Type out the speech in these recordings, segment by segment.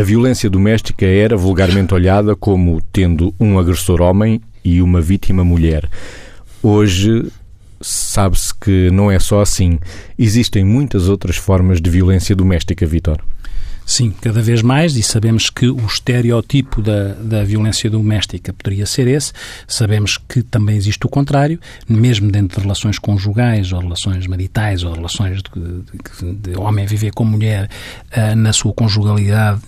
A violência doméstica era vulgarmente olhada como tendo um agressor homem e uma vítima mulher. Hoje sabe-se que não é só assim. Existem muitas outras formas de violência doméstica, Vitor. Sim, cada vez mais, e sabemos que o estereotipo da, da violência doméstica poderia ser esse. Sabemos que também existe o contrário, mesmo dentro de relações conjugais, ou relações maritais, ou relações de, de, de homem viver com mulher uh, na sua conjugalidade.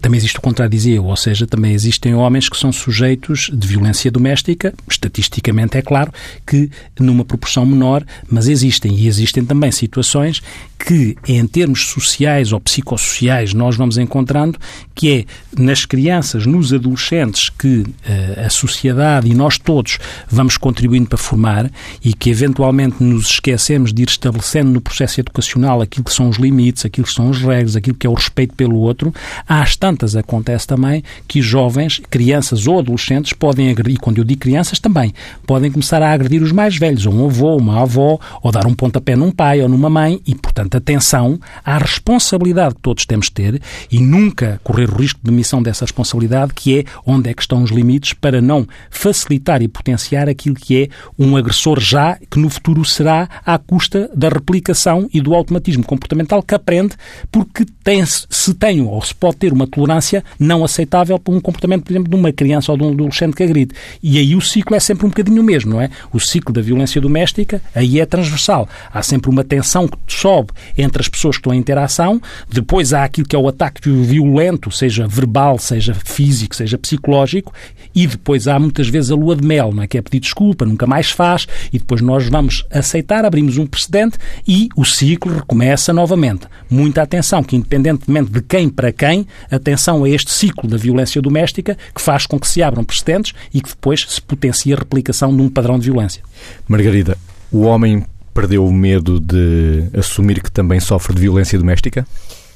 Também existe o contrário, dizia eu, ou seja, também existem homens que são sujeitos de violência doméstica, estatisticamente é claro que numa proporção menor, mas existem. E existem também situações que, em termos sociais ou psicossociais, nós vamos encontrando, que é nas crianças, nos adolescentes, que uh, a sociedade e nós todos vamos contribuindo para formar e que eventualmente nos esquecemos de ir estabelecendo no processo educacional aquilo que são os limites, aquilo que são as regras, aquilo que é o respeito pelo outro, às tantas acontece também que jovens, crianças ou adolescentes podem agredir, quando eu digo crianças também, podem começar a agredir os mais velhos, ou um avô, uma avó, ou dar um pontapé num pai ou numa mãe, e portanto atenção à responsabilidade que todos temos de ter e nunca correr o risco de demissão dessa responsabilidade, que é onde é que estão os limites para não facilitar e potenciar aquilo que é um agressor já, que no futuro será à custa da replicação e do automatismo comportamental que aprende porque tem, se tem ou se pode ter uma tolerância não aceitável para um comportamento, por exemplo, de uma criança ou de um adolescente que agride. E aí o ciclo é sempre um bocadinho o mesmo, não é? O ciclo da violência doméstica aí é transversal. Há sempre uma tensão que sobe entre as pessoas que estão em interação, depois há aquilo que é o ataque violento, seja verbal, seja físico, seja psicológico, e depois há muitas vezes a lua de mel, não é? que é pedir desculpa, nunca mais faz, e depois nós vamos aceitar, abrimos um precedente e o ciclo recomeça novamente. Muita atenção, que independentemente de quem para quem, atenção a este ciclo da violência doméstica que faz com que se abram precedentes e que depois se potencie a replicação de um padrão de violência. Margarida, o homem perdeu o medo de assumir que também sofre de violência doméstica?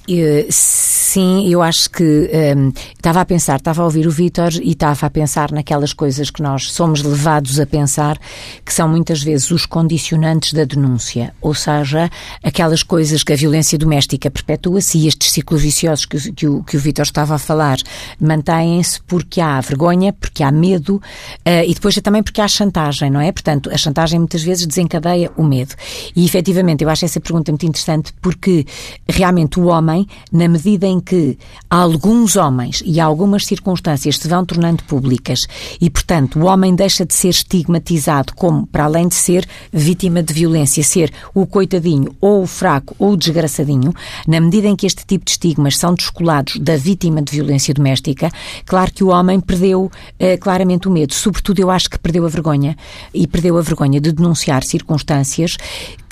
Uh, sim, eu acho que um, ehm, estava a pensar, estava a ouvir o Vítor e estava a pensar naquelas coisas que nós somos levados a pensar, que são muitas vezes os condicionantes da denúncia, ou seja, aquelas coisas que a violência doméstica perpetua-se e estes ciclos viciosos que, que o, que o Vítor estava a falar mantêm-se porque há vergonha, porque há medo uh, e depois também porque há chantagem, não é? Portanto, a chantagem muitas vezes desencadeia o medo. E efetivamente, eu acho essa pergunta muito interessante porque realmente o homem homem, na medida em que alguns homens e algumas circunstâncias se vão tornando públicas e, portanto, o homem deixa de ser estigmatizado como, para além de ser vítima de violência, ser o coitadinho ou o fraco ou o desgraçadinho, na medida em que este tipo de estigmas são descolados da vítima de violência doméstica, claro que o homem perdeu eh, claramente o medo. Sobretudo, eu acho que perdeu a vergonha e perdeu a vergonha de denunciar circunstâncias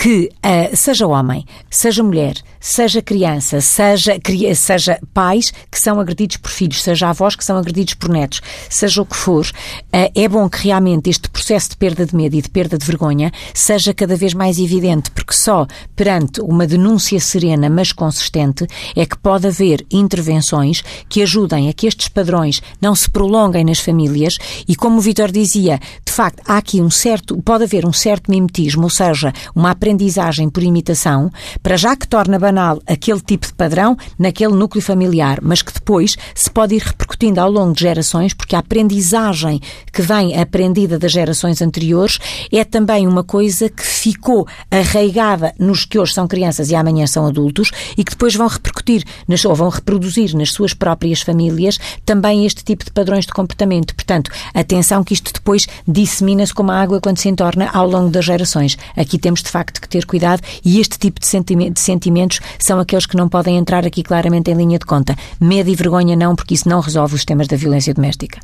que, uh, seja homem, seja mulher, seja criança, seja, seja pais que são agredidos por filhos, seja avós que são agredidos por netos, seja o que for, uh, é bom que realmente este processo de perda de medo e de perda de vergonha seja cada vez mais evidente, porque só perante uma denúncia serena, mas consistente, é que pode haver intervenções que ajudem a que estes padrões não se prolonguem nas famílias. E, como o Vitor dizia, de facto, há aqui um certo, pode haver um certo mimetismo, ou seja, uma aprendizagem aprendizagem por imitação, para já que torna banal aquele tipo de padrão naquele núcleo familiar, mas que depois se pode ir repercutindo ao longo de gerações, porque a aprendizagem que vem aprendida das gerações anteriores é também uma coisa que ficou arraigada nos que hoje são crianças e amanhã são adultos e que depois vão repercutir nas, ou vão reproduzir nas suas próprias famílias também este tipo de padrões de comportamento. Portanto, atenção que isto depois dissemina-se como a água quando se entorna ao longo das gerações. Aqui temos de facto que ter cuidado e este tipo de, de sentimentos são aqueles que não podem entrar aqui claramente em linha de conta. Medo e vergonha não, porque isso não resolve os temas da violência doméstica.